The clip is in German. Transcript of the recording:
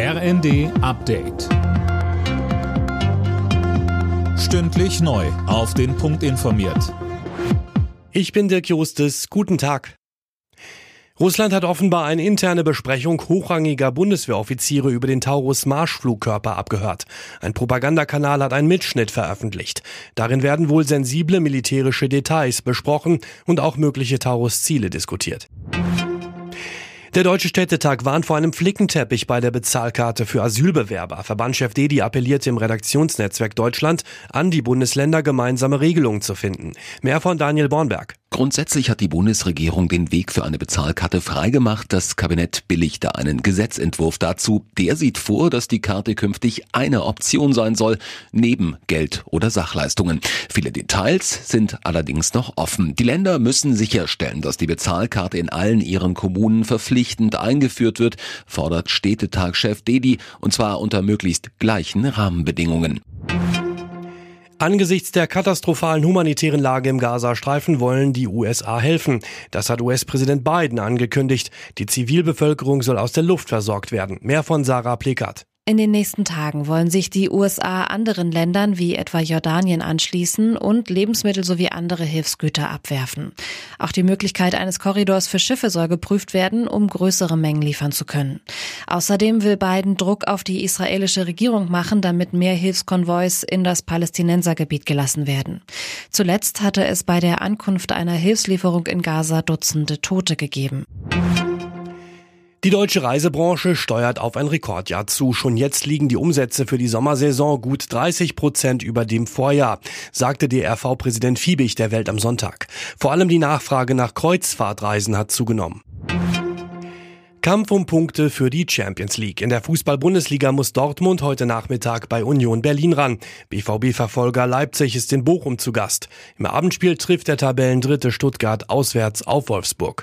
RND Update. Stündlich neu. Auf den Punkt informiert. Ich bin Dirk Jostes. Guten Tag. Russland hat offenbar eine interne Besprechung hochrangiger Bundeswehroffiziere über den Taurus-Marschflugkörper abgehört. Ein Propagandakanal hat einen Mitschnitt veröffentlicht. Darin werden wohl sensible militärische Details besprochen und auch mögliche Taurus-Ziele diskutiert. Der Deutsche Städtetag warnt vor einem Flickenteppich bei der Bezahlkarte für Asylbewerber. Verbandchef Dedi appellierte im Redaktionsnetzwerk Deutschland an die Bundesländer, gemeinsame Regelungen zu finden. Mehr von Daniel Bornberg. Grundsätzlich hat die Bundesregierung den Weg für eine Bezahlkarte freigemacht. Das Kabinett billigte einen Gesetzentwurf dazu. Der sieht vor, dass die Karte künftig eine Option sein soll, neben Geld oder Sachleistungen. Viele Details sind allerdings noch offen. Die Länder müssen sicherstellen, dass die Bezahlkarte in allen ihren Kommunen verpflichtend eingeführt wird, fordert Städtetagchef Dedi, und zwar unter möglichst gleichen Rahmenbedingungen. Angesichts der katastrophalen humanitären Lage im Gazastreifen wollen die USA helfen. Das hat US-Präsident Biden angekündigt. Die Zivilbevölkerung soll aus der Luft versorgt werden. Mehr von Sarah Plekat. In den nächsten Tagen wollen sich die USA anderen Ländern wie etwa Jordanien anschließen und Lebensmittel sowie andere Hilfsgüter abwerfen. Auch die Möglichkeit eines Korridors für Schiffe soll geprüft werden, um größere Mengen liefern zu können. Außerdem will Biden Druck auf die israelische Regierung machen, damit mehr Hilfskonvois in das Palästinensergebiet gelassen werden. Zuletzt hatte es bei der Ankunft einer Hilfslieferung in Gaza Dutzende Tote gegeben. Die deutsche Reisebranche steuert auf ein Rekordjahr zu. Schon jetzt liegen die Umsätze für die Sommersaison gut 30 Prozent über dem Vorjahr, sagte DRV-Präsident Fiebig der Welt am Sonntag. Vor allem die Nachfrage nach Kreuzfahrtreisen hat zugenommen. Kampf um Punkte für die Champions League. In der Fußball-Bundesliga muss Dortmund heute Nachmittag bei Union Berlin ran. BVB-Verfolger Leipzig ist in Bochum zu Gast. Im Abendspiel trifft der Tabellendritte Stuttgart auswärts auf Wolfsburg.